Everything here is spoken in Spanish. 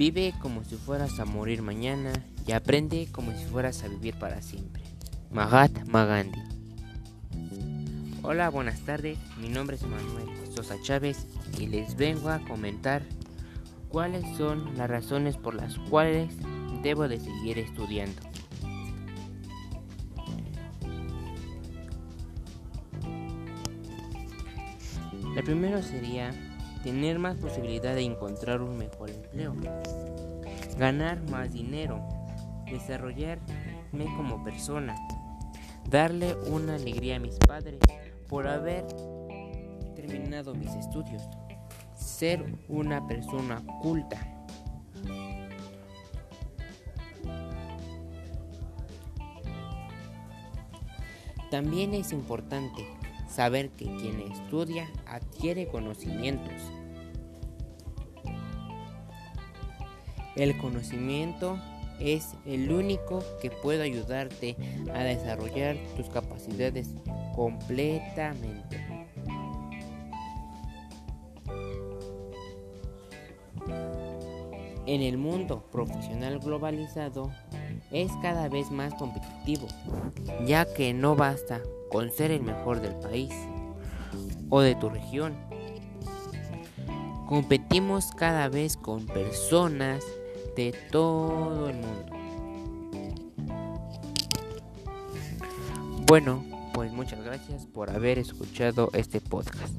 Vive como si fueras a morir mañana y aprende como si fueras a vivir para siempre. Mahatma Gandhi. Hola, buenas tardes. Mi nombre es Manuel Sosa Chávez y les vengo a comentar cuáles son las razones por las cuales debo de seguir estudiando. La primera sería tener más posibilidad de encontrar un mejor empleo, ganar más dinero, desarrollarme como persona, darle una alegría a mis padres por haber terminado mis estudios, ser una persona culta. También es importante saber que quien estudia adquiere conocimientos. El conocimiento es el único que puede ayudarte a desarrollar tus capacidades completamente. En el mundo profesional globalizado es cada vez más competitivo, ya que no basta con ser el mejor del país o de tu región. Competimos cada vez con personas de todo el mundo. Bueno, pues muchas gracias por haber escuchado este podcast.